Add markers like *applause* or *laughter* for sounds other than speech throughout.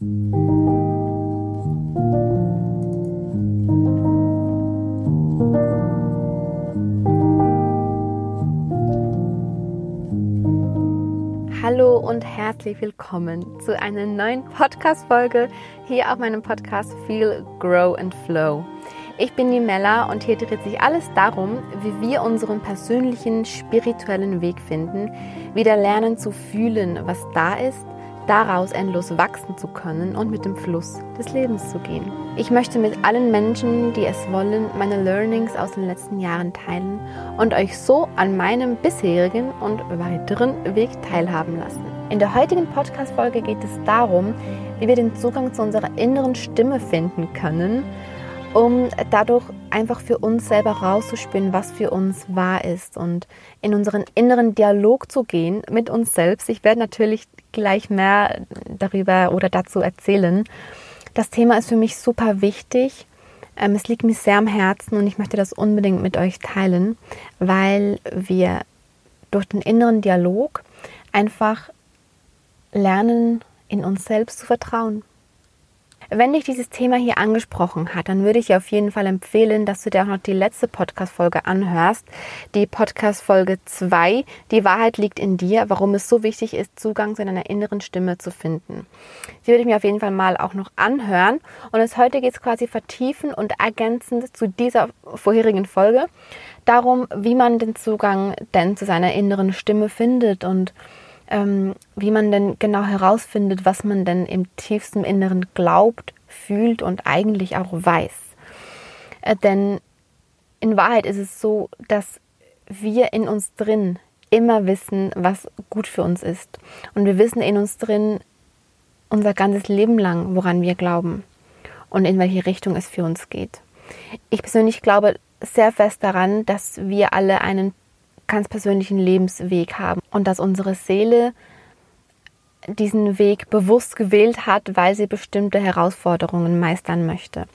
Hallo und herzlich willkommen zu einer neuen Podcast-Folge hier auf meinem Podcast Feel, Grow and Flow. Ich bin die Mella und hier dreht sich alles darum, wie wir unseren persönlichen spirituellen Weg finden, wieder lernen zu fühlen, was da ist, daraus endlos wachsen zu können und mit dem Fluss des Lebens zu gehen. Ich möchte mit allen Menschen, die es wollen, meine Learnings aus den letzten Jahren teilen und euch so an meinem bisherigen und weiteren Weg teilhaben lassen. In der heutigen Podcast-Folge geht es darum, wie wir den Zugang zu unserer inneren Stimme finden können um dadurch einfach für uns selber rauszuspüren, was für uns wahr ist und in unseren inneren Dialog zu gehen mit uns selbst. Ich werde natürlich gleich mehr darüber oder dazu erzählen. Das Thema ist für mich super wichtig. Ähm, es liegt mir sehr am Herzen und ich möchte das unbedingt mit euch teilen, weil wir durch den inneren Dialog einfach lernen, in uns selbst zu vertrauen. Wenn dich dieses Thema hier angesprochen hat, dann würde ich dir auf jeden Fall empfehlen, dass du dir auch noch die letzte Podcast-Folge anhörst. Die Podcast-Folge 2, Die Wahrheit liegt in dir, warum es so wichtig ist, Zugang zu deiner inneren Stimme zu finden. Die würde ich mir auf jeden Fall mal auch noch anhören. Und es heute geht es quasi vertiefen und ergänzend zu dieser vorherigen Folge darum, wie man den Zugang denn zu seiner inneren Stimme findet und ähm, wie man denn genau herausfindet, was man denn im tiefsten Inneren glaubt, fühlt und eigentlich auch weiß. Äh, denn in Wahrheit ist es so, dass wir in uns drin immer wissen, was gut für uns ist. Und wir wissen in uns drin unser ganzes Leben lang, woran wir glauben und in welche Richtung es für uns geht. Ich persönlich glaube sehr fest daran, dass wir alle einen ganz persönlichen Lebensweg haben und dass unsere Seele diesen Weg bewusst gewählt hat, weil sie bestimmte Herausforderungen meistern möchte.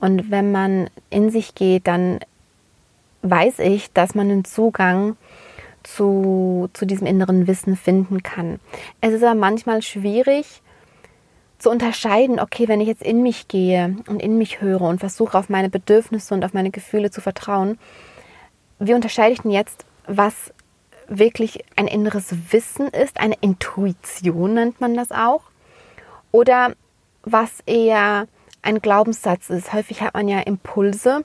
Und wenn man in sich geht, dann weiß ich, dass man einen Zugang zu, zu diesem inneren Wissen finden kann. Es ist aber manchmal schwierig zu unterscheiden, okay, wenn ich jetzt in mich gehe und in mich höre und versuche auf meine Bedürfnisse und auf meine Gefühle zu vertrauen, wie unterscheide ich denn jetzt, was wirklich ein inneres Wissen ist, eine Intuition nennt man das auch, oder was eher ein Glaubenssatz ist. Häufig hat man ja Impulse,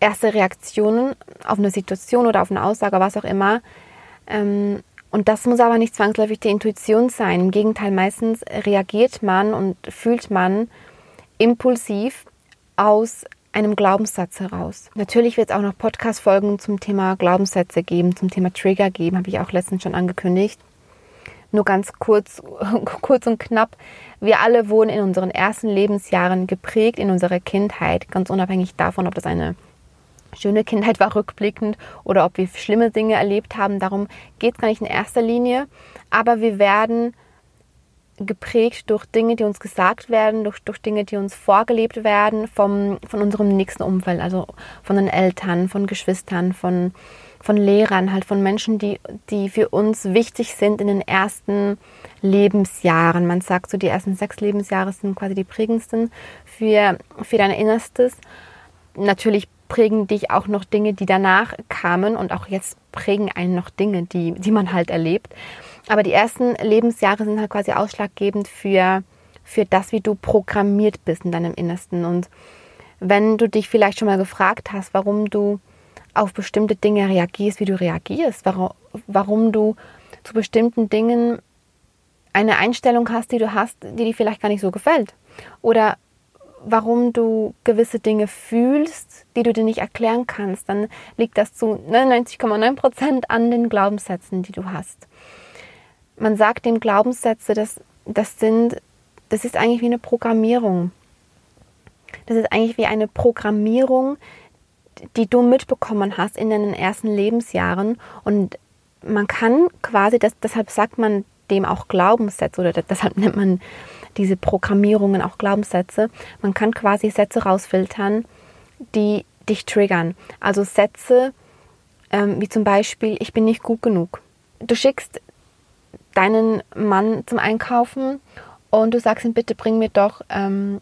erste Reaktionen auf eine Situation oder auf eine Aussage, was auch immer. Ähm, und das muss aber nicht zwangsläufig die Intuition sein. Im Gegenteil, meistens reagiert man und fühlt man impulsiv aus einem Glaubenssatz heraus. Natürlich wird es auch noch Podcast-Folgen zum Thema Glaubenssätze geben, zum Thema Trigger geben, habe ich auch letztens schon angekündigt. Nur ganz kurz, *laughs* kurz und knapp. Wir alle wurden in unseren ersten Lebensjahren geprägt in unserer Kindheit, ganz unabhängig davon, ob das eine schöne Kindheit war rückblickend oder ob wir schlimme Dinge erlebt haben. Darum geht es gar nicht in erster Linie. Aber wir werden geprägt durch Dinge, die uns gesagt werden, durch, durch Dinge, die uns vorgelebt werden vom, von unserem nächsten Umfeld, also von den Eltern, von Geschwistern, von, von Lehrern, halt von Menschen, die, die für uns wichtig sind in den ersten Lebensjahren. Man sagt so, die ersten sechs Lebensjahre sind quasi die prägendsten für, für dein Innerstes. Natürlich prägen dich auch noch Dinge, die danach kamen und auch jetzt prägen einen noch Dinge, die, die man halt erlebt. Aber die ersten Lebensjahre sind halt quasi ausschlaggebend für, für das, wie du programmiert bist in deinem Innersten. Und wenn du dich vielleicht schon mal gefragt hast, warum du auf bestimmte Dinge reagierst, wie du reagierst, warum, warum du zu bestimmten Dingen eine Einstellung hast, die du hast, die dir vielleicht gar nicht so gefällt. Oder warum du gewisse Dinge fühlst, die du dir nicht erklären kannst, dann liegt das zu 99,9 Prozent an den Glaubenssätzen, die du hast man sagt dem Glaubenssätze, dass das sind, das ist eigentlich wie eine Programmierung. Das ist eigentlich wie eine Programmierung, die du mitbekommen hast in deinen ersten Lebensjahren. Und man kann quasi, das, deshalb sagt man dem auch Glaubenssätze oder deshalb nennt man diese Programmierungen auch Glaubenssätze. Man kann quasi Sätze rausfiltern, die dich triggern. Also Sätze ähm, wie zum Beispiel, ich bin nicht gut genug. Du schickst deinen Mann zum Einkaufen und du sagst ihm, bitte bring mir doch ähm,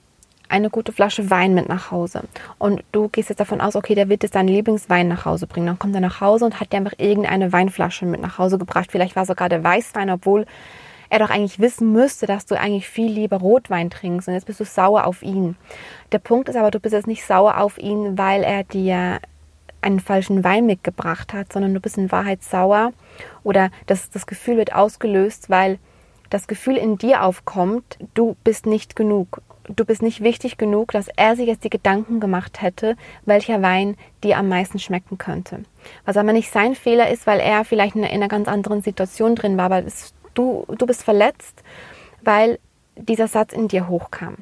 eine gute Flasche Wein mit nach Hause. Und du gehst jetzt davon aus, okay, der wird jetzt seinen Lieblingswein nach Hause bringen. Dann kommt er nach Hause und hat dir einfach irgendeine Weinflasche mit nach Hause gebracht. Vielleicht war sogar der Weißwein, obwohl er doch eigentlich wissen müsste, dass du eigentlich viel lieber Rotwein trinkst und jetzt bist du sauer auf ihn. Der Punkt ist aber, du bist jetzt nicht sauer auf ihn, weil er dir einen falschen Wein mitgebracht hat, sondern du bist in Wahrheit sauer oder das, das Gefühl wird ausgelöst, weil das Gefühl in dir aufkommt, du bist nicht genug. Du bist nicht wichtig genug, dass er sich jetzt die Gedanken gemacht hätte, welcher Wein dir am meisten schmecken könnte. Was aber nicht sein Fehler ist, weil er vielleicht in einer ganz anderen Situation drin war, aber du, du bist verletzt, weil dieser Satz in dir hochkam.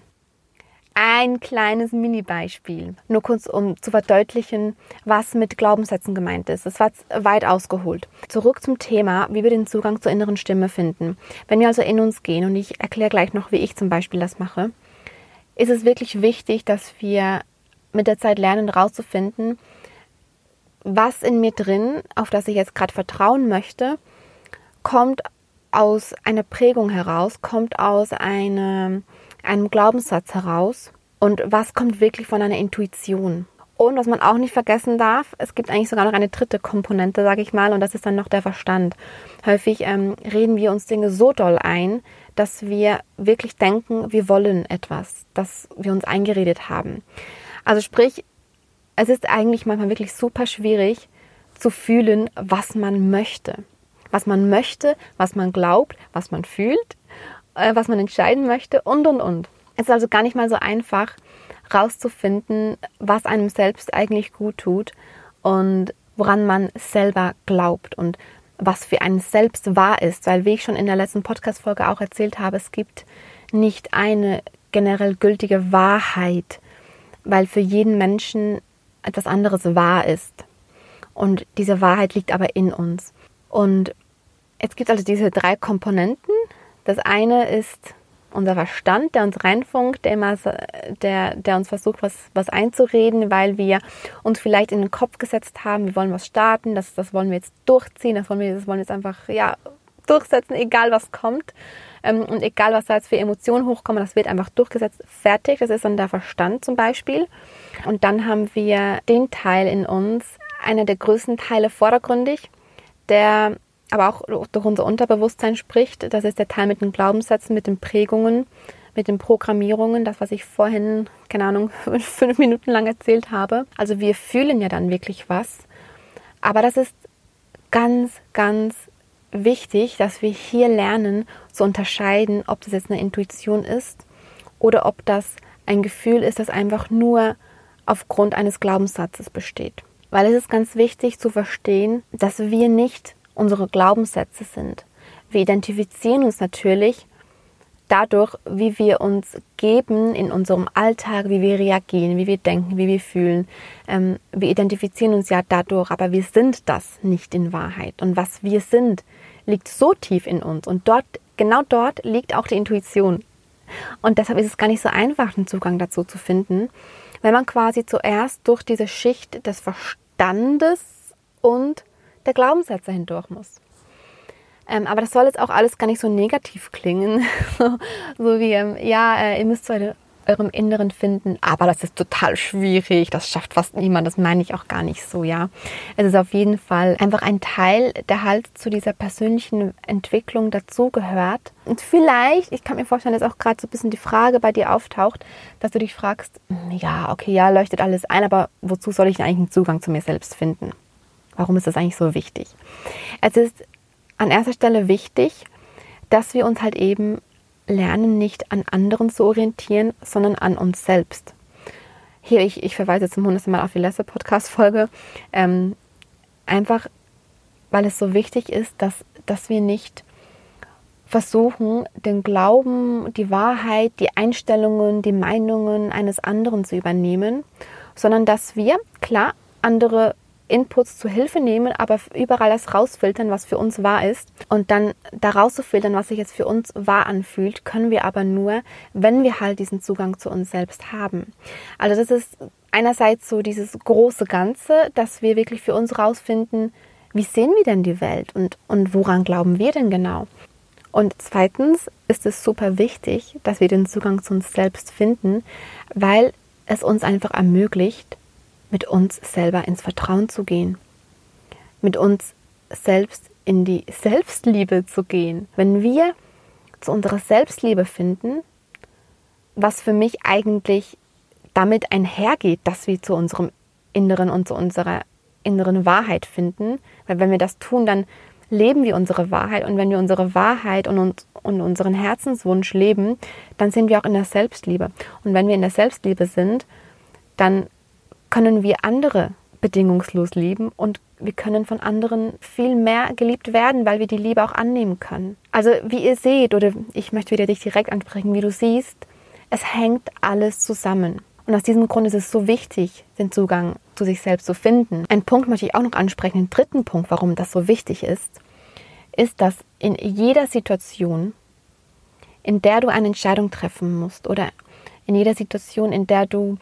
Ein kleines Mini-Beispiel, nur kurz um zu verdeutlichen, was mit Glaubenssätzen gemeint ist. Das war weit ausgeholt. Zurück zum Thema, wie wir den Zugang zur inneren Stimme finden. Wenn wir also in uns gehen, und ich erkläre gleich noch, wie ich zum Beispiel das mache, ist es wirklich wichtig, dass wir mit der Zeit lernen, herauszufinden, was in mir drin, auf das ich jetzt gerade vertrauen möchte, kommt aus einer Prägung heraus, kommt aus eine, einem Glaubenssatz heraus und was kommt wirklich von einer Intuition. Und was man auch nicht vergessen darf, es gibt eigentlich sogar noch eine dritte Komponente, sage ich mal, und das ist dann noch der Verstand. Häufig ähm, reden wir uns Dinge so doll ein, dass wir wirklich denken, wir wollen etwas, dass wir uns eingeredet haben. Also sprich, es ist eigentlich manchmal wirklich super schwierig zu fühlen, was man möchte was man möchte, was man glaubt, was man fühlt, äh, was man entscheiden möchte und, und, und. Es ist also gar nicht mal so einfach, rauszufinden, was einem selbst eigentlich gut tut und woran man selber glaubt und was für einen selbst wahr ist. Weil, wie ich schon in der letzten Podcast-Folge auch erzählt habe, es gibt nicht eine generell gültige Wahrheit, weil für jeden Menschen etwas anderes wahr ist. Und diese Wahrheit liegt aber in uns. Und es gibt also diese drei Komponenten. Das eine ist unser Verstand, der uns reinfunkt, der, immer, der, der uns versucht, was, was einzureden, weil wir uns vielleicht in den Kopf gesetzt haben, wir wollen was starten, das, das wollen wir jetzt durchziehen, das wollen wir, das wollen wir jetzt einfach ja, durchsetzen, egal was kommt. Ähm, und egal, was da jetzt für Emotionen hochkommen, das wird einfach durchgesetzt, fertig. Das ist dann der Verstand zum Beispiel. Und dann haben wir den Teil in uns, einer der größten Teile vordergründig, der aber auch durch unser Unterbewusstsein spricht. Das ist der Teil mit den Glaubenssätzen, mit den Prägungen, mit den Programmierungen, das, was ich vorhin, keine Ahnung, *laughs* fünf Minuten lang erzählt habe. Also wir fühlen ja dann wirklich was. Aber das ist ganz, ganz wichtig, dass wir hier lernen zu unterscheiden, ob das jetzt eine Intuition ist oder ob das ein Gefühl ist, das einfach nur aufgrund eines Glaubenssatzes besteht. Weil es ist ganz wichtig zu verstehen, dass wir nicht unsere Glaubenssätze sind. Wir identifizieren uns natürlich dadurch, wie wir uns geben in unserem Alltag, wie wir reagieren, wie wir denken, wie wir fühlen. Ähm, wir identifizieren uns ja dadurch, aber wir sind das nicht in Wahrheit. Und was wir sind, liegt so tief in uns. Und dort, genau dort liegt auch die Intuition. Und deshalb ist es gar nicht so einfach, einen Zugang dazu zu finden, wenn man quasi zuerst durch diese Schicht des Verstandes und der Glaubenssätze hindurch muss. Ähm, aber das soll jetzt auch alles gar nicht so negativ klingen. *laughs* so, wie, ähm, ja, äh, ihr müsst zu eurem Inneren finden, aber das ist total schwierig, das schafft fast niemand, das meine ich auch gar nicht so, ja. Es ist auf jeden Fall einfach ein Teil, der halt zu dieser persönlichen Entwicklung dazugehört. Und vielleicht, ich kann mir vorstellen, dass auch gerade so ein bisschen die Frage bei dir auftaucht, dass du dich fragst, hm, ja, okay, ja, leuchtet alles ein, aber wozu soll ich eigentlich einen Zugang zu mir selbst finden? Warum ist das eigentlich so wichtig? Es ist an erster Stelle wichtig, dass wir uns halt eben lernen, nicht an anderen zu orientieren, sondern an uns selbst. Hier, ich, ich verweise zum hundertsten Mal auf die letzte Podcast-Folge. Ähm, einfach, weil es so wichtig ist, dass, dass wir nicht versuchen, den Glauben, die Wahrheit, die Einstellungen, die Meinungen eines anderen zu übernehmen, sondern dass wir, klar, andere Inputs zu Hilfe nehmen, aber überall das rausfiltern, was für uns wahr ist. Und dann da rauszufiltern, was sich jetzt für uns wahr anfühlt, können wir aber nur, wenn wir halt diesen Zugang zu uns selbst haben. Also das ist einerseits so dieses große Ganze, dass wir wirklich für uns rausfinden, wie sehen wir denn die Welt und, und woran glauben wir denn genau? Und zweitens ist es super wichtig, dass wir den Zugang zu uns selbst finden, weil es uns einfach ermöglicht, mit uns selber ins Vertrauen zu gehen, mit uns selbst in die Selbstliebe zu gehen. Wenn wir zu unserer Selbstliebe finden, was für mich eigentlich damit einhergeht, dass wir zu unserem Inneren und zu unserer inneren Wahrheit finden, weil wenn wir das tun, dann leben wir unsere Wahrheit und wenn wir unsere Wahrheit und, uns, und unseren Herzenswunsch leben, dann sind wir auch in der Selbstliebe. Und wenn wir in der Selbstliebe sind, dann können wir andere bedingungslos lieben und wir können von anderen viel mehr geliebt werden, weil wir die Liebe auch annehmen können. Also wie ihr seht, oder ich möchte wieder dich direkt ansprechen, wie du siehst, es hängt alles zusammen. Und aus diesem Grund ist es so wichtig, den Zugang zu sich selbst zu finden. Ein Punkt möchte ich auch noch ansprechen, den dritten Punkt, warum das so wichtig ist, ist, dass in jeder Situation, in der du eine Entscheidung treffen musst oder in jeder Situation, in der du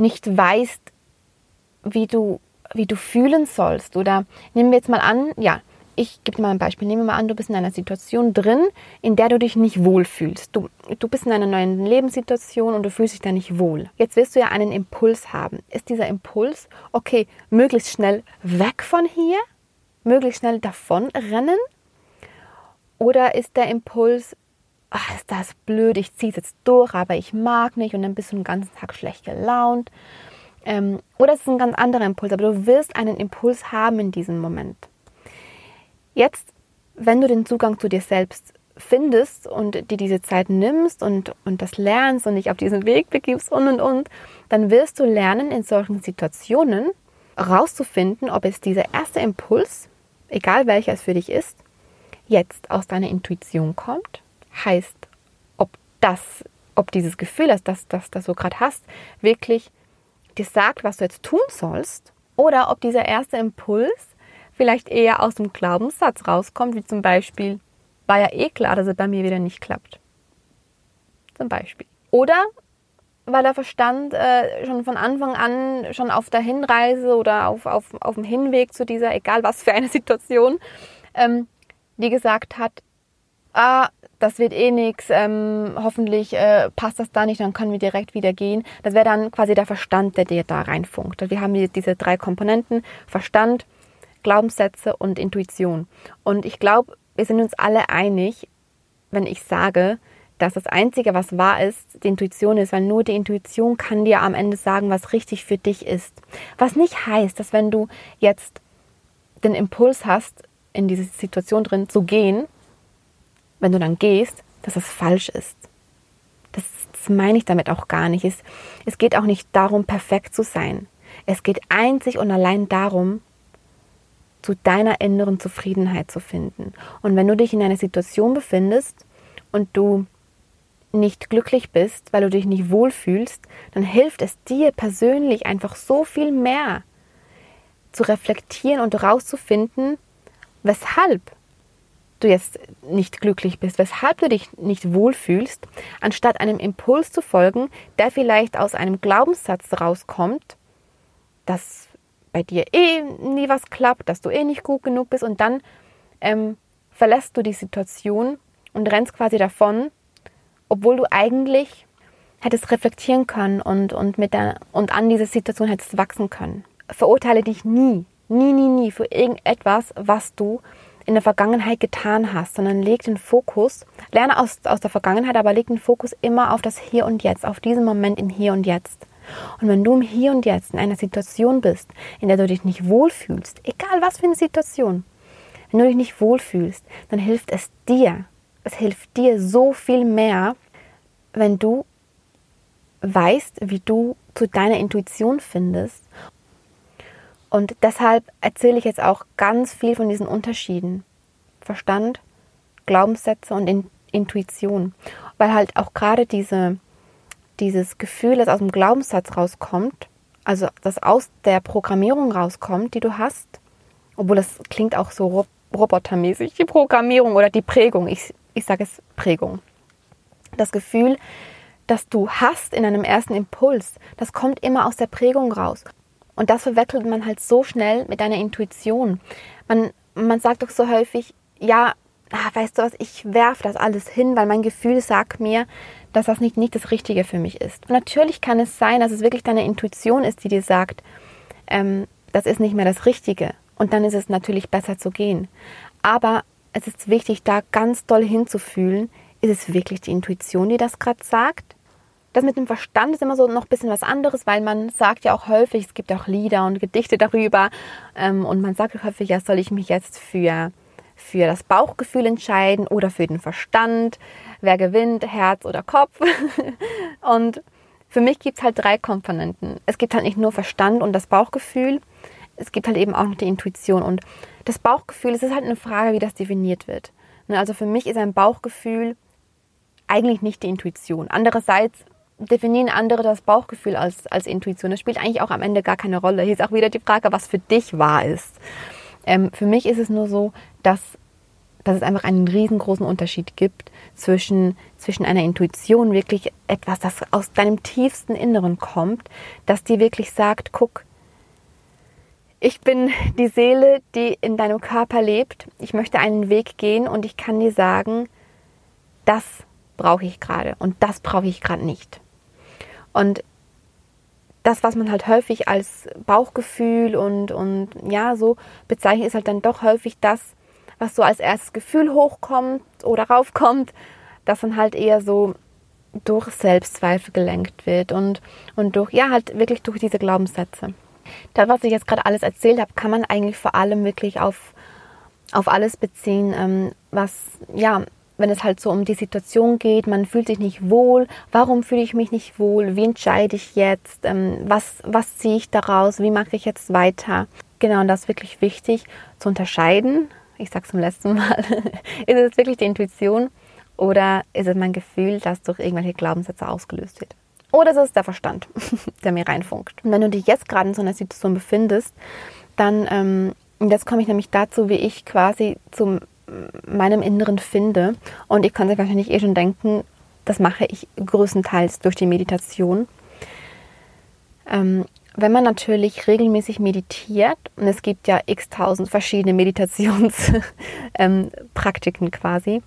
nicht weißt, wie du, wie du fühlen sollst. Oder nehmen wir jetzt mal an, ja, ich gebe mal ein Beispiel. Nehmen wir mal an, du bist in einer Situation drin, in der du dich nicht wohlfühlst. Du, du bist in einer neuen Lebenssituation und du fühlst dich da nicht wohl. Jetzt wirst du ja einen Impuls haben. Ist dieser Impuls, okay, möglichst schnell weg von hier, möglichst schnell davon rennen? Oder ist der Impuls, ach, ist das blöd, ich ziehe es jetzt durch, aber ich mag nicht und dann bist du den ganzen Tag schlecht gelaunt. Ähm, oder es ist ein ganz anderer Impuls, aber du wirst einen Impuls haben in diesem Moment. Jetzt, wenn du den Zugang zu dir selbst findest und dir diese Zeit nimmst und, und das lernst und dich auf diesen Weg begibst und und und, dann wirst du lernen, in solchen Situationen rauszufinden, ob es dieser erste Impuls, egal welcher es für dich ist, jetzt aus deiner Intuition kommt heißt, ob das, ob dieses Gefühl, das das, das, das du gerade hast, wirklich dir sagt, was du jetzt tun sollst, oder ob dieser erste Impuls vielleicht eher aus dem Glaubenssatz rauskommt, wie zum Beispiel, war ja eh klar, dass es bei mir wieder nicht klappt. Zum Beispiel. Oder weil der Verstand äh, schon von Anfang an, schon auf der Hinreise oder auf, auf, auf dem Hinweg zu dieser, egal was für eine *laughs* Situation, ähm, die gesagt hat, ah, das wird eh nichts, ähm, hoffentlich äh, passt das da nicht, dann können wir direkt wieder gehen. Das wäre dann quasi der Verstand, der dir da reinfunkt. Wir haben diese drei Komponenten, Verstand, Glaubenssätze und Intuition. Und ich glaube, wir sind uns alle einig, wenn ich sage, dass das Einzige, was wahr ist, die Intuition ist, weil nur die Intuition kann dir am Ende sagen, was richtig für dich ist. Was nicht heißt, dass wenn du jetzt den Impuls hast, in diese Situation drin zu gehen, wenn du dann gehst, dass das falsch ist. Das, das meine ich damit auch gar nicht. Es, es geht auch nicht darum, perfekt zu sein. Es geht einzig und allein darum, zu deiner inneren Zufriedenheit zu finden. Und wenn du dich in einer Situation befindest und du nicht glücklich bist, weil du dich nicht wohlfühlst, dann hilft es dir persönlich einfach so viel mehr zu reflektieren und herauszufinden, weshalb du jetzt nicht glücklich bist, weshalb du dich nicht wohlfühlst, anstatt einem Impuls zu folgen, der vielleicht aus einem Glaubenssatz rauskommt, dass bei dir eh nie was klappt, dass du eh nicht gut genug bist und dann ähm, verlässt du die Situation und rennst quasi davon, obwohl du eigentlich hättest reflektieren können und, und, mit der, und an dieser Situation hättest wachsen können. Verurteile dich nie, nie, nie, nie für irgendetwas, was du in der Vergangenheit getan hast, sondern leg den Fokus, lerne aus, aus der Vergangenheit, aber leg den Fokus immer auf das Hier und Jetzt, auf diesen Moment im Hier und Jetzt. Und wenn du im Hier und Jetzt in einer Situation bist, in der du dich nicht wohlfühlst, egal was für eine Situation, wenn du dich nicht wohlfühlst, dann hilft es dir, es hilft dir so viel mehr, wenn du weißt, wie du zu deiner Intuition findest und deshalb erzähle ich jetzt auch ganz viel von diesen Unterschieden. Verstand, Glaubenssätze und In Intuition. Weil halt auch gerade diese, dieses Gefühl, das aus dem Glaubenssatz rauskommt, also das aus der Programmierung rauskommt, die du hast, obwohl das klingt auch so robotermäßig, die Programmierung oder die Prägung, ich, ich sage es Prägung. Das Gefühl, das du hast in einem ersten Impuls, das kommt immer aus der Prägung raus. Und das verwechselt man halt so schnell mit deiner Intuition. Man, man sagt doch so häufig, ja, ah, weißt du was, ich werfe das alles hin, weil mein Gefühl sagt mir, dass das nicht, nicht das Richtige für mich ist. Und natürlich kann es sein, dass es wirklich deine Intuition ist, die dir sagt, ähm, das ist nicht mehr das Richtige. Und dann ist es natürlich besser zu gehen. Aber es ist wichtig, da ganz doll hinzufühlen, ist es wirklich die Intuition, die das gerade sagt? Das mit dem Verstand ist immer so noch ein bisschen was anderes, weil man sagt ja auch häufig, es gibt auch Lieder und Gedichte darüber ähm, und man sagt häufig, ja, soll ich mich jetzt für, für das Bauchgefühl entscheiden oder für den Verstand? Wer gewinnt, Herz oder Kopf? *laughs* und für mich gibt es halt drei Komponenten. Es gibt halt nicht nur Verstand und das Bauchgefühl, es gibt halt eben auch noch die Intuition. Und das Bauchgefühl, es ist halt eine Frage, wie das definiert wird. Ne, also für mich ist ein Bauchgefühl eigentlich nicht die Intuition. Andererseits definieren andere das Bauchgefühl als, als Intuition. Das spielt eigentlich auch am Ende gar keine Rolle. Hier ist auch wieder die Frage, was für dich wahr ist. Ähm, für mich ist es nur so, dass, dass es einfach einen riesengroßen Unterschied gibt zwischen, zwischen einer Intuition, wirklich etwas, das aus deinem tiefsten Inneren kommt, dass dir wirklich sagt, guck, ich bin die Seele, die in deinem Körper lebt. Ich möchte einen Weg gehen und ich kann dir sagen, das brauche ich gerade und das brauche ich gerade nicht. Und das, was man halt häufig als Bauchgefühl und, und ja, so bezeichnet, ist halt dann doch häufig das, was so als erstes Gefühl hochkommt oder raufkommt, dass dann halt eher so durch Selbstzweifel gelenkt wird und, und durch, ja, halt wirklich durch diese Glaubenssätze. Das, was ich jetzt gerade alles erzählt habe, kann man eigentlich vor allem wirklich auf, auf alles beziehen, ähm, was, ja, wenn es halt so um die Situation geht, man fühlt sich nicht wohl, warum fühle ich mich nicht wohl, wie entscheide ich jetzt, ähm, was, was ziehe ich daraus, wie mache ich jetzt weiter. Genau, und das ist wirklich wichtig zu unterscheiden. Ich sage es zum letzten Mal. *laughs* ist es wirklich die Intuition oder ist es mein Gefühl, das durch irgendwelche Glaubenssätze ausgelöst wird? Oder ist es der Verstand, *laughs* der mir reinfunkt? Und wenn du dich jetzt gerade in so einer Situation befindest, dann, ähm, jetzt komme ich nämlich dazu, wie ich quasi zum meinem Inneren finde. Und ich kann sich wahrscheinlich eh schon denken, das mache ich größtenteils durch die Meditation. Ähm, wenn man natürlich regelmäßig meditiert, und es gibt ja x tausend verschiedene *laughs* Meditationspraktiken quasi,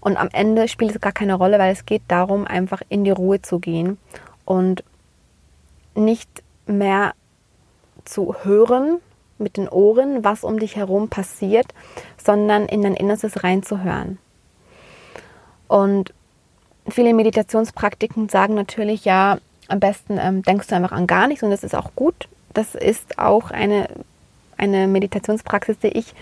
und am Ende spielt es gar keine Rolle, weil es geht darum, einfach in die Ruhe zu gehen und nicht mehr zu hören, mit den Ohren, was um dich herum passiert, sondern in dein Innerstes reinzuhören. Und viele Meditationspraktiken sagen natürlich, ja, am besten ähm, denkst du einfach an gar nichts und das ist auch gut. Das ist auch eine, eine Meditationspraxis, die ich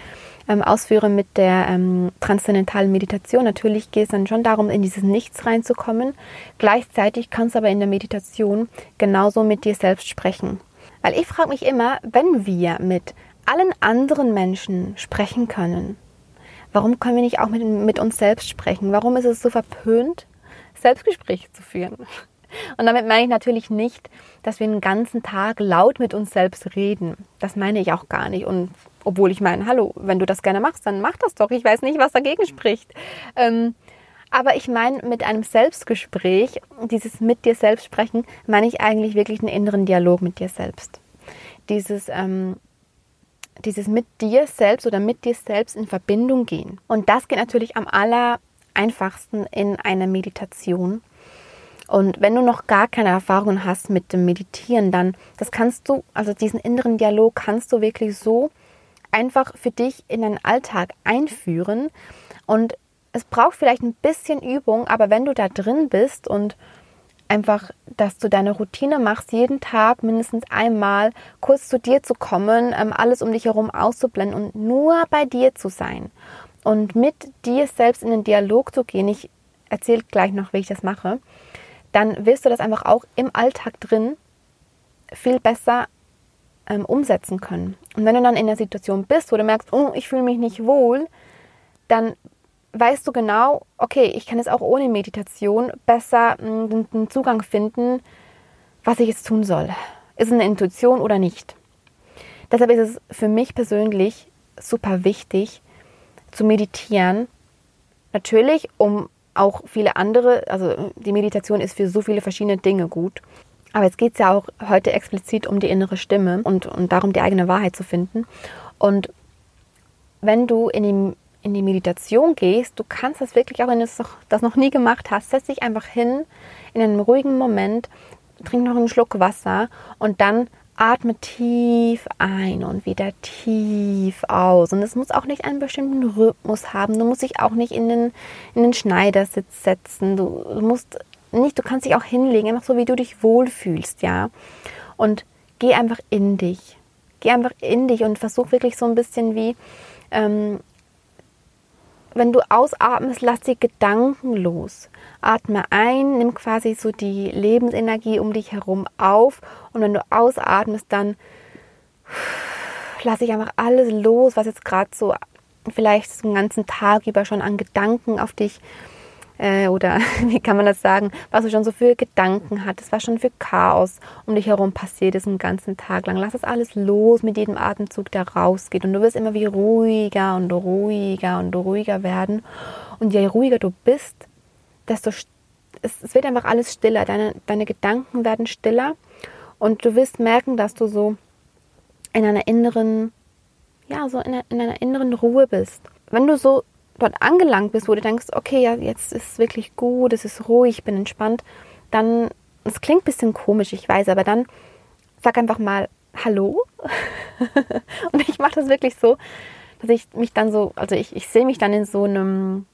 ähm, ausführe mit der ähm, transzendentalen Meditation. Natürlich geht es dann schon darum, in dieses Nichts reinzukommen. Gleichzeitig kannst du aber in der Meditation genauso mit dir selbst sprechen. Weil ich frage mich immer, wenn wir mit allen anderen Menschen sprechen können, warum können wir nicht auch mit, mit uns selbst sprechen? Warum ist es so verpönt, Selbstgespräche zu führen? *laughs* Und damit meine ich natürlich nicht, dass wir den ganzen Tag laut mit uns selbst reden. Das meine ich auch gar nicht. Und obwohl ich meine, hallo, wenn du das gerne machst, dann mach das doch. Ich weiß nicht, was dagegen spricht. Ähm, aber ich meine, mit einem Selbstgespräch, dieses mit dir selbst sprechen, meine ich eigentlich wirklich einen inneren Dialog mit dir selbst. Dieses, ähm, dieses mit dir selbst oder mit dir selbst in Verbindung gehen. Und das geht natürlich am aller einfachsten in einer Meditation. Und wenn du noch gar keine Erfahrungen hast mit dem Meditieren, dann das kannst du, also diesen inneren Dialog kannst du wirklich so einfach für dich in deinen Alltag einführen. Und es braucht vielleicht ein bisschen Übung, aber wenn du da drin bist und einfach, dass du deine Routine machst, jeden Tag mindestens einmal kurz zu dir zu kommen, ähm, alles um dich herum auszublenden und nur bei dir zu sein und mit dir selbst in den Dialog zu gehen. Ich erzähle gleich noch, wie ich das mache. Dann wirst du das einfach auch im Alltag drin viel besser ähm, umsetzen können. Und wenn du dann in der Situation bist, wo du merkst, oh, ich fühle mich nicht wohl, dann weißt du genau, okay, ich kann jetzt auch ohne Meditation besser einen hm, Zugang finden, was ich jetzt tun soll. Ist es eine Intuition oder nicht? Deshalb ist es für mich persönlich super wichtig zu meditieren. Natürlich, um auch viele andere, also die Meditation ist für so viele verschiedene Dinge gut. Aber jetzt geht es ja auch heute explizit um die innere Stimme und, und darum, die eigene Wahrheit zu finden. Und wenn du in dem in die Meditation gehst, du kannst das wirklich, auch wenn du das noch nie gemacht hast, setz dich einfach hin in einem ruhigen Moment, trink noch einen Schluck Wasser und dann atme tief ein und wieder tief aus. Und es muss auch nicht einen bestimmten Rhythmus haben. Du musst dich auch nicht in den, in den Schneidersitz setzen. Du, du musst nicht, du kannst dich auch hinlegen, einfach so, wie du dich wohlfühlst, ja. Und geh einfach in dich. Geh einfach in dich und versuch wirklich so ein bisschen wie, ähm, wenn du ausatmest, lass die Gedanken los. Atme ein, nimm quasi so die Lebensenergie um dich herum auf und wenn du ausatmest, dann lass ich einfach alles los, was jetzt gerade so vielleicht den ganzen Tag über schon an Gedanken auf dich äh, oder *laughs* wie kann man das sagen, was du schon so für Gedanken hattest, was schon für Chaos um dich herum passiert ist den ganzen Tag lang. Lass das alles los mit jedem Atemzug, der rausgeht. Und du wirst immer wie ruhiger und ruhiger und ruhiger werden. Und je ruhiger du bist, desto es, es wird einfach alles stiller. Deine, deine Gedanken werden stiller. Und du wirst merken, dass du so in einer inneren, ja, so in einer, in einer inneren Ruhe bist. Wenn du so dort angelangt bist, wo du denkst, okay, ja, jetzt ist es wirklich gut, es ist ruhig, ich bin entspannt, dann, es klingt ein bisschen komisch, ich weiß, aber dann sag einfach mal Hallo. *laughs* und ich mache das wirklich so, dass ich mich dann so, also ich, ich sehe mich dann in so einem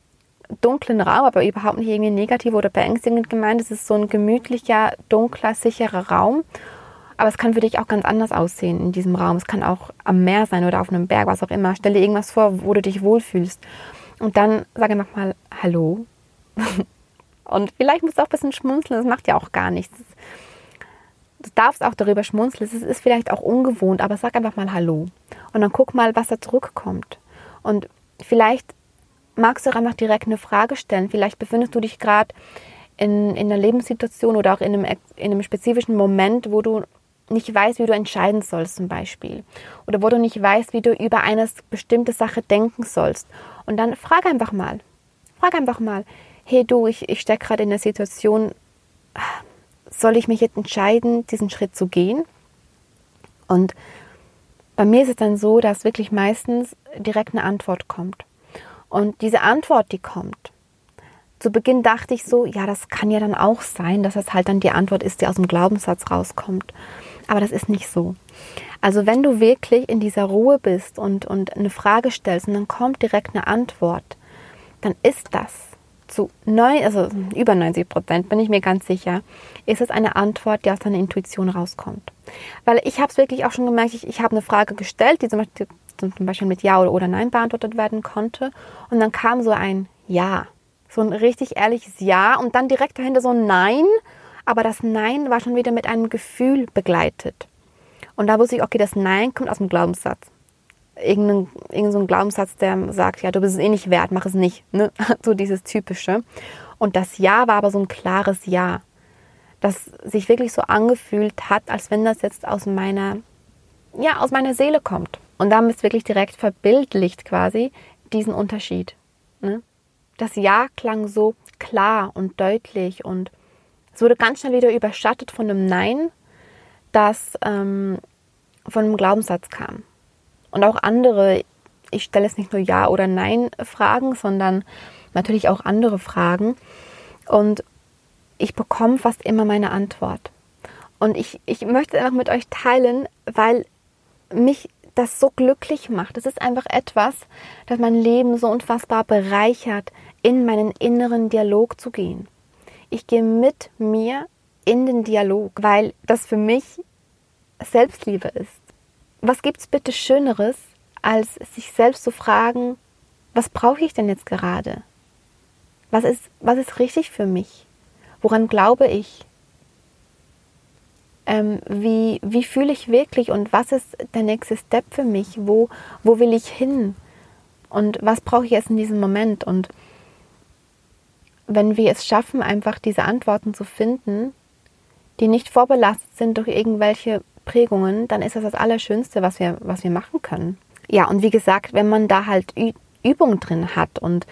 dunklen Raum, aber überhaupt nicht irgendwie negativ oder beängstigend gemeint. Es ist so ein gemütlicher, dunkler, sicherer Raum. Aber es kann für dich auch ganz anders aussehen in diesem Raum. Es kann auch am Meer sein oder auf einem Berg, was auch immer. Stell dir irgendwas vor, wo du dich wohlfühlst. Und dann sage einfach mal Hallo. *laughs* Und vielleicht musst du auch ein bisschen schmunzeln, das macht ja auch gar nichts. Du darfst auch darüber schmunzeln, es ist vielleicht auch ungewohnt, aber sag einfach mal Hallo. Und dann guck mal, was da zurückkommt. Und vielleicht magst du auch einfach direkt eine Frage stellen. Vielleicht befindest du dich gerade in, in einer Lebenssituation oder auch in einem, in einem spezifischen Moment, wo du nicht weißt, wie du entscheiden sollst zum Beispiel. Oder wo du nicht weißt, wie du über eine bestimmte Sache denken sollst. Und dann frag einfach mal. Frag einfach mal, hey du, ich, ich stecke gerade in der Situation, soll ich mich jetzt entscheiden, diesen Schritt zu gehen? Und bei mir ist es dann so, dass wirklich meistens direkt eine Antwort kommt. Und diese Antwort, die kommt, zu Beginn dachte ich so, ja, das kann ja dann auch sein, dass das halt dann die Antwort ist, die aus dem Glaubenssatz rauskommt. Aber das ist nicht so. Also wenn du wirklich in dieser Ruhe bist und, und eine Frage stellst und dann kommt direkt eine Antwort, dann ist das zu neun, also über 90 Prozent, bin ich mir ganz sicher, ist es eine Antwort, die aus deiner Intuition rauskommt. Weil ich habe es wirklich auch schon gemerkt, ich, ich habe eine Frage gestellt, die zum Beispiel, zum Beispiel mit Ja oder, oder Nein beantwortet werden konnte. Und dann kam so ein Ja, so ein richtig ehrliches Ja und dann direkt dahinter so ein Nein aber das Nein war schon wieder mit einem Gefühl begleitet. Und da wusste ich, okay, das Nein kommt aus dem Glaubenssatz. Irgendein, irgendein so ein Glaubenssatz, der sagt, ja, du bist es eh nicht wert, mach es nicht. Ne? *laughs* So dieses Typische. Und das Ja war aber so ein klares Ja, das sich wirklich so angefühlt hat, als wenn das jetzt aus meiner, ja, aus meiner Seele kommt. Und da ist wirklich direkt verbildlicht quasi diesen Unterschied. Ne? Das Ja klang so klar und deutlich und es wurde ganz schnell wieder überschattet von einem Nein, das ähm, von einem Glaubenssatz kam. Und auch andere, ich stelle jetzt nicht nur Ja oder Nein Fragen, sondern natürlich auch andere Fragen. Und ich bekomme fast immer meine Antwort. Und ich, ich möchte einfach mit euch teilen, weil mich das so glücklich macht. Es ist einfach etwas, das mein Leben so unfassbar bereichert, in meinen inneren Dialog zu gehen ich gehe mit mir in den Dialog, weil das für mich Selbstliebe ist. Was gibt es bitte Schöneres, als sich selbst zu fragen, was brauche ich denn jetzt gerade? Was ist, was ist richtig für mich? Woran glaube ich? Ähm, wie, wie fühle ich wirklich und was ist der nächste Step für mich? Wo, wo will ich hin? Und was brauche ich jetzt in diesem Moment? Und wenn wir es schaffen, einfach diese Antworten zu finden, die nicht vorbelastet sind durch irgendwelche Prägungen, dann ist das das Allerschönste, was wir, was wir machen können. Ja, und wie gesagt, wenn man da halt Übung drin hat und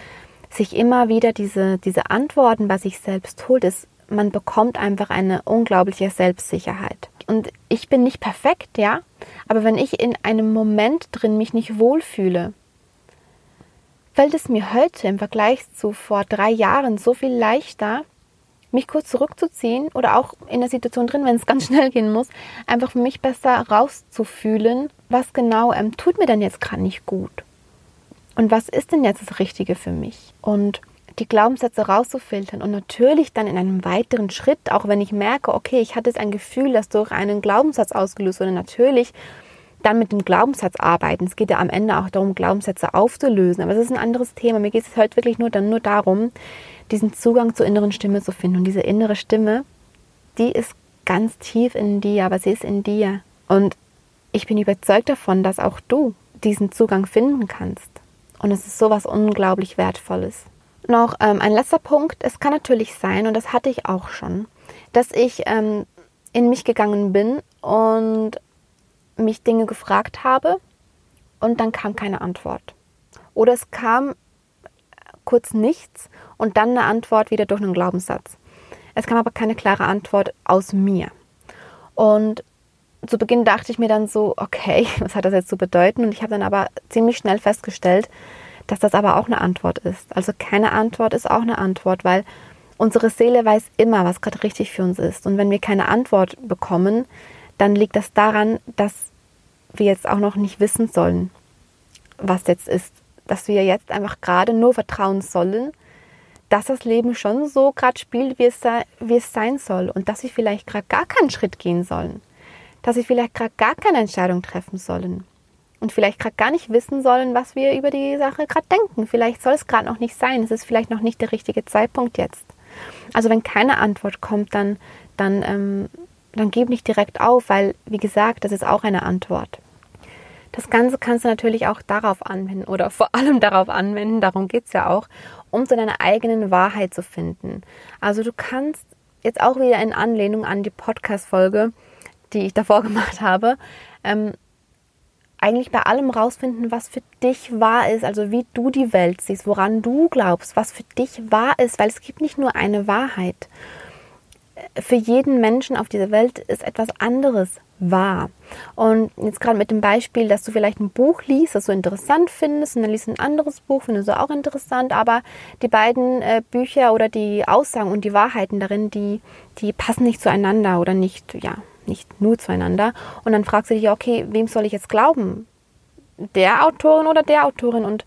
sich immer wieder diese, diese Antworten bei sich selbst holt, ist, man bekommt einfach eine unglaubliche Selbstsicherheit. Und ich bin nicht perfekt, ja, aber wenn ich in einem Moment drin mich nicht wohlfühle, fällt es mir heute im Vergleich zu vor drei Jahren so viel leichter, mich kurz zurückzuziehen oder auch in der Situation drin, wenn es ganz *laughs* schnell gehen muss, einfach für mich besser rauszufühlen, was genau ähm, tut mir denn jetzt gerade nicht gut? Und was ist denn jetzt das Richtige für mich? Und die Glaubenssätze rauszufiltern und natürlich dann in einem weiteren Schritt, auch wenn ich merke, okay, ich hatte jetzt ein Gefühl, das durch einen Glaubenssatz ausgelöst wurde, natürlich dann mit dem Glaubenssatz arbeiten. Es geht ja am Ende auch darum, Glaubenssätze aufzulösen, aber es ist ein anderes Thema. Mir geht es heute wirklich nur dann nur darum, diesen Zugang zur inneren Stimme zu finden. Und diese innere Stimme, die ist ganz tief in dir, aber sie ist in dir. Und ich bin überzeugt davon, dass auch du diesen Zugang finden kannst. Und es ist sowas unglaublich Wertvolles. Noch ähm, ein letzter Punkt. Es kann natürlich sein, und das hatte ich auch schon, dass ich ähm, in mich gegangen bin und mich Dinge gefragt habe und dann kam keine Antwort. Oder es kam kurz nichts und dann eine Antwort wieder durch einen Glaubenssatz. Es kam aber keine klare Antwort aus mir. Und zu Beginn dachte ich mir dann so, okay, *laughs* was hat das jetzt zu bedeuten? Und ich habe dann aber ziemlich schnell festgestellt, dass das aber auch eine Antwort ist. Also keine Antwort ist auch eine Antwort, weil unsere Seele weiß immer, was gerade richtig für uns ist. Und wenn wir keine Antwort bekommen, dann liegt das daran, dass wir jetzt auch noch nicht wissen sollen, was jetzt ist. Dass wir jetzt einfach gerade nur vertrauen sollen, dass das Leben schon so gerade spielt, wie es, wie es sein soll. Und dass sie vielleicht gerade gar keinen Schritt gehen sollen. Dass sie vielleicht gerade gar keine Entscheidung treffen sollen und vielleicht gerade gar nicht wissen sollen, was wir über die Sache gerade denken. Vielleicht soll es gerade noch nicht sein. Es ist vielleicht noch nicht der richtige Zeitpunkt jetzt. Also wenn keine Antwort kommt, dann, dann, ähm, dann gib nicht direkt auf, weil, wie gesagt, das ist auch eine Antwort. Das Ganze kannst du natürlich auch darauf anwenden oder vor allem darauf anwenden, darum geht es ja auch, um zu deiner eigenen Wahrheit zu finden. Also du kannst jetzt auch wieder in Anlehnung an die Podcast-Folge, die ich davor *laughs* gemacht habe, ähm, eigentlich bei allem rausfinden, was für dich wahr ist, also wie du die Welt siehst, woran du glaubst, was für dich wahr ist, weil es gibt nicht nur eine Wahrheit. Für jeden Menschen auf dieser Welt ist etwas anderes wahr. Und jetzt gerade mit dem Beispiel, dass du vielleicht ein Buch liest, das du interessant findest, und dann liest ein anderes Buch, findest du auch interessant, aber die beiden äh, Bücher oder die Aussagen und die Wahrheiten darin, die, die passen nicht zueinander oder nicht, ja, nicht nur zueinander. Und dann fragst du dich, okay, wem soll ich jetzt glauben? Der Autorin oder der Autorin? Und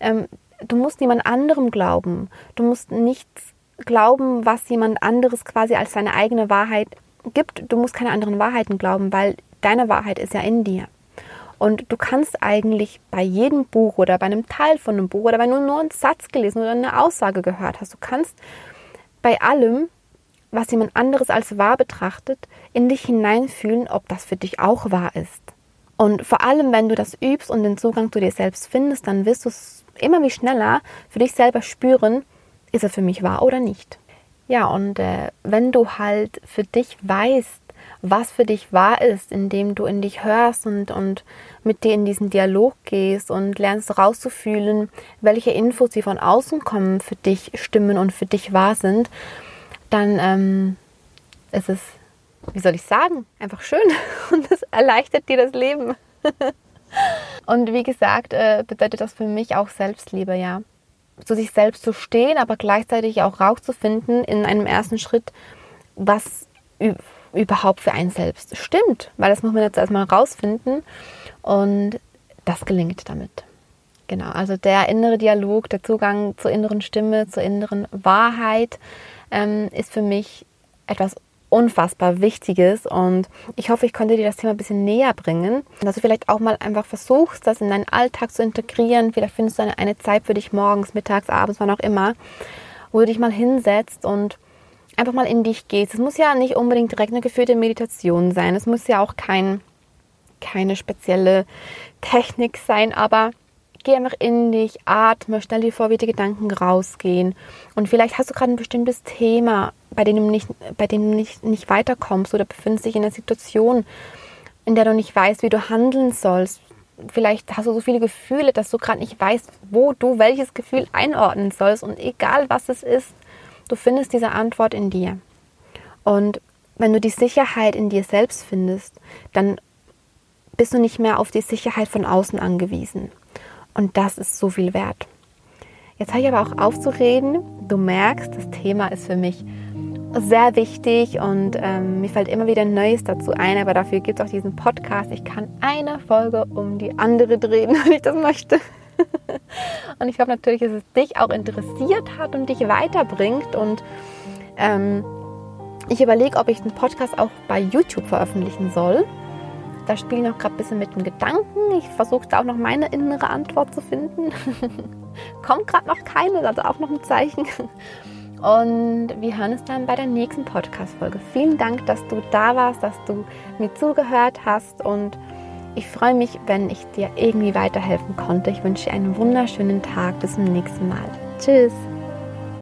ähm, du musst niemand anderem glauben. Du musst nichts glauben, was jemand anderes quasi als seine eigene Wahrheit gibt. Du musst keine anderen Wahrheiten glauben, weil deine Wahrheit ist ja in dir. Und du kannst eigentlich bei jedem Buch oder bei einem Teil von einem Buch oder wenn du nur einen Satz gelesen oder eine Aussage gehört hast, du kannst bei allem was jemand anderes als wahr betrachtet, in dich hineinfühlen, ob das für dich auch wahr ist. Und vor allem, wenn du das übst und den Zugang zu dir selbst findest, dann wirst du es immer wie schneller für dich selber spüren, ist er für mich wahr oder nicht. Ja, und äh, wenn du halt für dich weißt, was für dich wahr ist, indem du in dich hörst und, und mit dir in diesen Dialog gehst und lernst rauszufühlen, welche Infos, die von außen kommen, für dich stimmen und für dich wahr sind, dann ähm, ist es, wie soll ich sagen, einfach schön *laughs* und es erleichtert dir das Leben. *laughs* und wie gesagt, äh, bedeutet das für mich auch Selbstliebe, ja. Zu sich selbst zu stehen, aber gleichzeitig auch rauszufinden in einem ersten Schritt, was überhaupt für einen selbst stimmt. Weil das muss man jetzt erstmal rausfinden und das gelingt damit. Genau, also der innere Dialog, der Zugang zur inneren Stimme, zur inneren Wahrheit, ähm, ist für mich etwas unfassbar Wichtiges und ich hoffe, ich konnte dir das Thema ein bisschen näher bringen, dass du vielleicht auch mal einfach versuchst, das in deinen Alltag zu integrieren. Vielleicht findest du eine, eine Zeit für dich morgens, mittags, abends, wann auch immer, wo du dich mal hinsetzt und einfach mal in dich gehst. Es muss ja nicht unbedingt direkt eine geführte Meditation sein. Es muss ja auch kein, keine spezielle Technik sein, aber Geh einfach in dich, atme, stell dir vor, wie die Gedanken rausgehen. Und vielleicht hast du gerade ein bestimmtes Thema, bei dem du nicht, bei dem nicht, nicht weiterkommst oder befindest dich in einer Situation, in der du nicht weißt, wie du handeln sollst. Vielleicht hast du so viele Gefühle, dass du gerade nicht weißt, wo du welches Gefühl einordnen sollst. Und egal was es ist, du findest diese Antwort in dir. Und wenn du die Sicherheit in dir selbst findest, dann bist du nicht mehr auf die Sicherheit von außen angewiesen. Und das ist so viel wert. Jetzt habe ich aber auch aufzureden. Du merkst, das Thema ist für mich sehr wichtig und ähm, mir fällt immer wieder Neues dazu ein, aber dafür gibt es auch diesen Podcast. Ich kann eine Folge um die andere drehen, *laughs* wenn ich das möchte. und ich hoffe natürlich, dass es dich auch interessiert hat und dich weiterbringt. Und ähm, ich überlege, ob ich den Podcast auch bei YouTube veröffentlichen soll. Da spiele ich noch gerade ein bisschen mit dem Gedanken. Ich versuche da auch noch meine innere Antwort zu finden. *laughs* Kommt gerade noch keine, also auch noch ein Zeichen. Und wir hören uns dann bei der nächsten Podcast-Folge. Vielen Dank, dass du da warst, dass du mir zugehört hast und ich freue mich, wenn ich dir irgendwie weiterhelfen konnte. Ich wünsche dir einen wunderschönen Tag. Bis zum nächsten Mal. Tschüss.